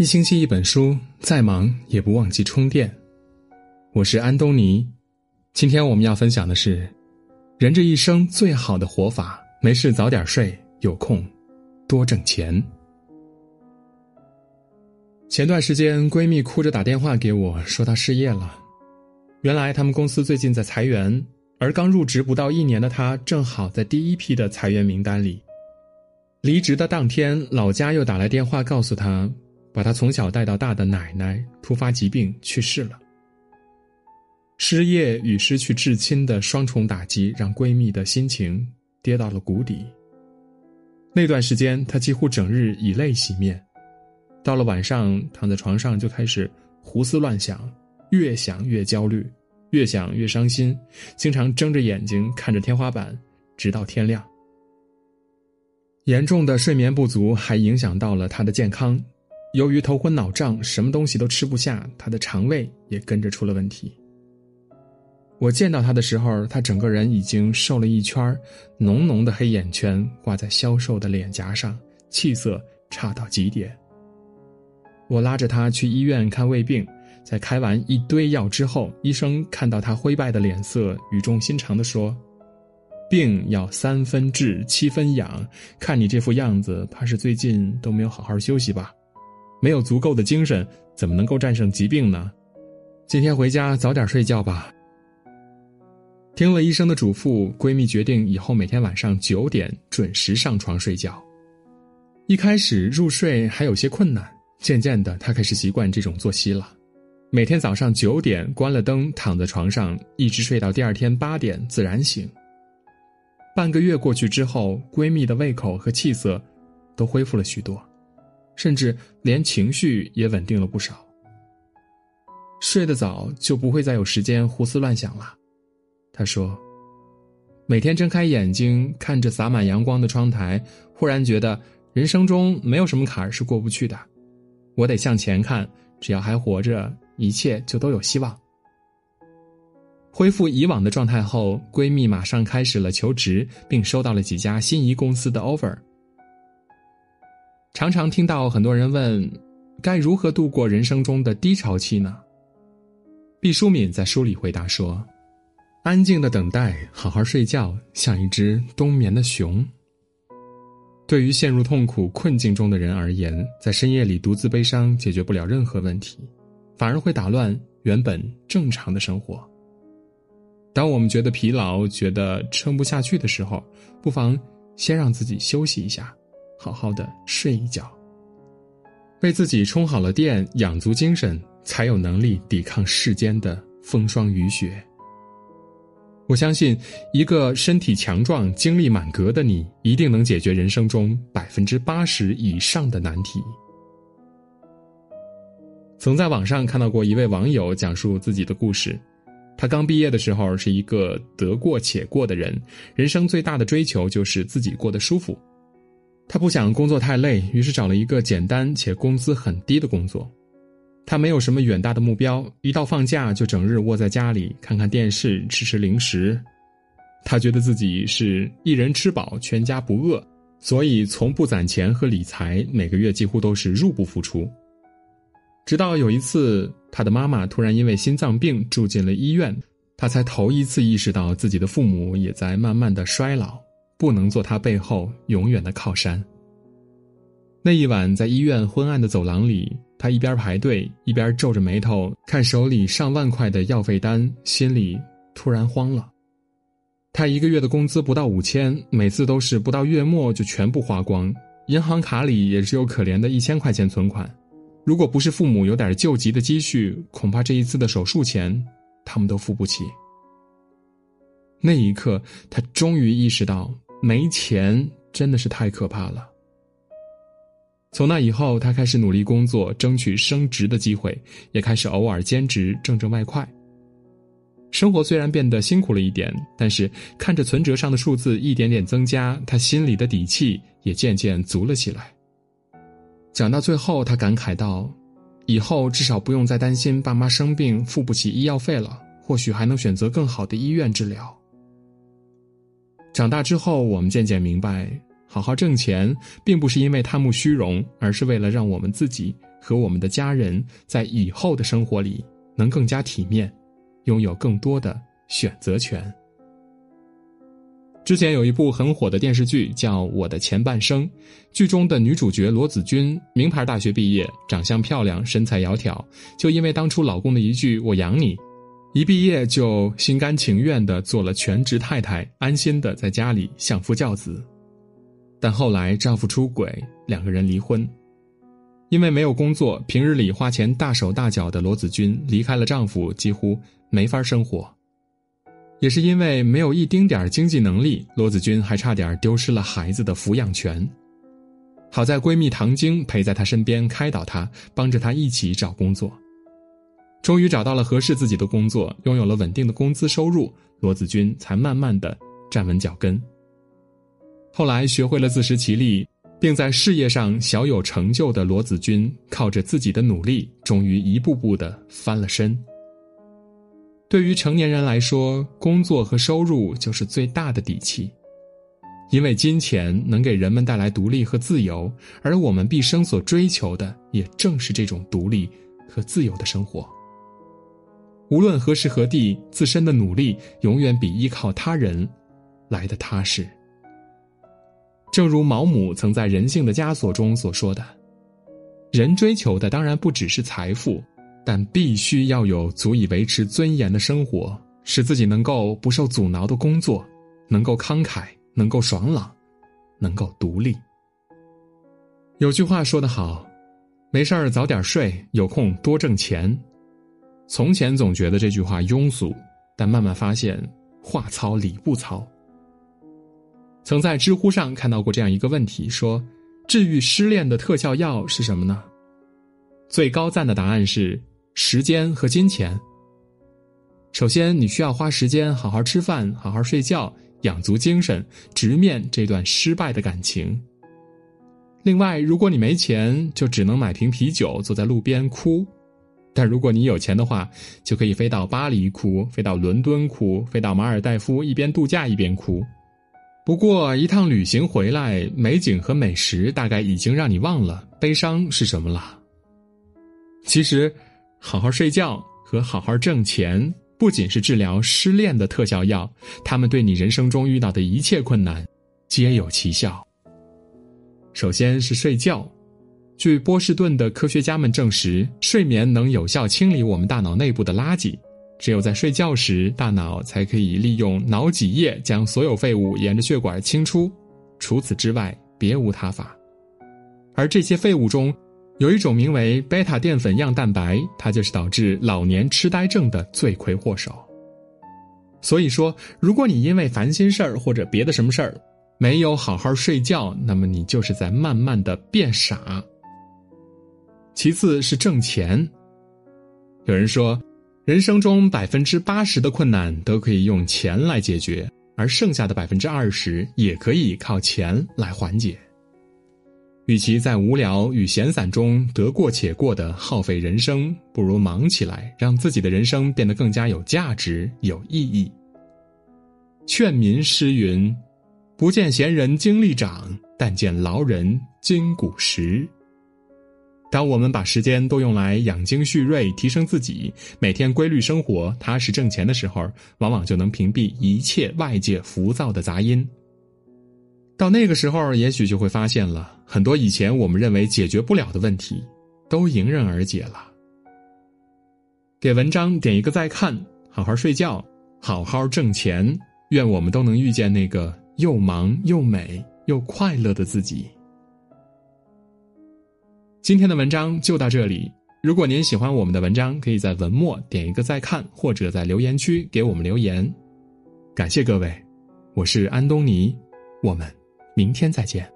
一星期一本书，再忙也不忘记充电。我是安东尼，今天我们要分享的是，人这一生最好的活法：没事早点睡，有空多挣钱。前段时间，闺蜜哭着打电话给我说她失业了。原来他们公司最近在裁员，而刚入职不到一年的她，正好在第一批的裁员名单里。离职的当天，老家又打来电话告诉她，把她从小带到大的奶奶突发疾病去世了。失业与失去至亲的双重打击，让闺蜜的心情跌到了谷底。那段时间，她几乎整日以泪洗面，到了晚上，躺在床上就开始胡思乱想，越想越焦虑，越想越伤心，经常睁着眼睛看着天花板，直到天亮。严重的睡眠不足还影响到了他的健康，由于头昏脑胀，什么东西都吃不下，他的肠胃也跟着出了问题。我见到他的时候，他整个人已经瘦了一圈浓浓的黑眼圈挂在消瘦的脸颊上，气色差到极点。我拉着他去医院看胃病，在开完一堆药之后，医生看到他灰败的脸色，语重心长地说。病要三分治，七分养。看你这副样子，怕是最近都没有好好休息吧？没有足够的精神，怎么能够战胜疾病呢？今天回家早点睡觉吧。听了医生的嘱咐，闺蜜决定以后每天晚上九点准时上床睡觉。一开始入睡还有些困难，渐渐的她开始习惯这种作息了。每天早上九点关了灯，躺在床上一直睡到第二天八点自然醒。半个月过去之后，闺蜜的胃口和气色都恢复了许多，甚至连情绪也稳定了不少。睡得早就不会再有时间胡思乱想了，她说：“每天睁开眼睛看着洒满阳光的窗台，忽然觉得人生中没有什么坎儿是过不去的，我得向前看，只要还活着，一切就都有希望。”恢复以往的状态后，闺蜜马上开始了求职，并收到了几家心仪公司的 offer。常常听到很多人问，该如何度过人生中的低潮期呢？毕淑敏在书里回答说：“安静的等待，好好睡觉，像一只冬眠的熊。”对于陷入痛苦困境中的人而言，在深夜里独自悲伤解决不了任何问题，反而会打乱原本正常的生活。当我们觉得疲劳、觉得撑不下去的时候，不妨先让自己休息一下，好好的睡一觉，为自己充好了电，养足精神，才有能力抵抗世间的风霜雨雪。我相信，一个身体强壮、精力满格的你，一定能解决人生中百分之八十以上的难题。曾在网上看到过一位网友讲述自己的故事。他刚毕业的时候是一个得过且过的人，人生最大的追求就是自己过得舒服。他不想工作太累，于是找了一个简单且工资很低的工作。他没有什么远大的目标，一到放假就整日窝在家里看看电视，吃吃零食。他觉得自己是一人吃饱全家不饿，所以从不攒钱和理财，每个月几乎都是入不敷出。直到有一次，他的妈妈突然因为心脏病住进了医院，他才头一次意识到自己的父母也在慢慢的衰老，不能做他背后永远的靠山。那一晚，在医院昏暗的走廊里，他一边排队，一边皱着眉头看手里上万块的药费单，心里突然慌了。他一个月的工资不到五千，每次都是不到月末就全部花光，银行卡里也只有可怜的一千块钱存款。如果不是父母有点救急的积蓄，恐怕这一次的手术钱，他们都付不起。那一刻，他终于意识到，没钱真的是太可怕了。从那以后，他开始努力工作，争取升职的机会，也开始偶尔兼职挣挣外快。生活虽然变得辛苦了一点，但是看着存折上的数字一点点增加，他心里的底气也渐渐足了起来。讲到最后，他感慨道：“以后至少不用再担心爸妈生病付不起医药费了，或许还能选择更好的医院治疗。”长大之后，我们渐渐明白，好好挣钱，并不是因为贪慕虚荣，而是为了让我们自己和我们的家人在以后的生活里能更加体面，拥有更多的选择权。之前有一部很火的电视剧叫《我的前半生》，剧中的女主角罗子君，名牌大学毕业，长相漂亮，身材窈窕，就因为当初老公的一句“我养你”，一毕业就心甘情愿的做了全职太太，安心的在家里相夫教子。但后来丈夫出轨，两个人离婚。因为没有工作，平日里花钱大手大脚的罗子君离开了丈夫，几乎没法生活。也是因为没有一丁点经济能力，罗子君还差点丢失了孩子的抚养权。好在闺蜜唐晶陪在她身边开导她，帮着她一起找工作。终于找到了合适自己的工作，拥有了稳定的工资收入，罗子君才慢慢的站稳脚跟。后来学会了自食其力，并在事业上小有成就的罗子君，靠着自己的努力，终于一步步的翻了身。对于成年人来说，工作和收入就是最大的底气，因为金钱能给人们带来独立和自由，而我们毕生所追求的也正是这种独立和自由的生活。无论何时何地，自身的努力永远比依靠他人来的踏实。正如毛姆曾在《人性的枷锁》中所说的：“人追求的当然不只是财富。”但必须要有足以维持尊严的生活，使自己能够不受阻挠的工作，能够慷慨，能够爽朗，能够独立。有句话说得好：“没事儿早点睡，有空多挣钱。”从前总觉得这句话庸俗，但慢慢发现话糙理不糙。曾在知乎上看到过这样一个问题：说治愈失恋的特效药是什么呢？最高赞的答案是。时间和金钱。首先，你需要花时间好好吃饭、好好睡觉，养足精神，直面这段失败的感情。另外，如果你没钱，就只能买瓶啤酒，坐在路边哭；但如果你有钱的话，就可以飞到巴黎哭，飞到伦敦哭，飞到马尔代夫，一边度假一边哭。不过，一趟旅行回来，美景和美食大概已经让你忘了悲伤是什么了。其实。好好睡觉和好好挣钱，不仅是治疗失恋的特效药，他们对你人生中遇到的一切困难，皆有奇效。首先是睡觉，据波士顿的科学家们证实，睡眠能有效清理我们大脑内部的垃圾。只有在睡觉时，大脑才可以利用脑脊液将所有废物沿着血管清出，除此之外别无他法。而这些废物中，有一种名为贝塔淀粉样蛋白，它就是导致老年痴呆症的罪魁祸首。所以说，如果你因为烦心事儿或者别的什么事儿，没有好好睡觉，那么你就是在慢慢的变傻。其次是挣钱。有人说，人生中百分之八十的困难都可以用钱来解决，而剩下的百分之二十也可以靠钱来缓解。与其在无聊与闲散中得过且过的耗费人生，不如忙起来，让自己的人生变得更加有价值、有意义。劝民诗云：“不见闲人精力长，但见劳人筋骨实。”当我们把时间都用来养精蓄锐、提升自己，每天规律生活、踏实挣钱的时候，往往就能屏蔽一切外界浮躁的杂音。到那个时候，也许就会发现了很多以前我们认为解决不了的问题，都迎刃而解了。给文章点一个再看，好好睡觉，好好挣钱，愿我们都能遇见那个又忙又美又快乐的自己。今天的文章就到这里。如果您喜欢我们的文章，可以在文末点一个再看，或者在留言区给我们留言。感谢各位，我是安东尼，我们。明天再见。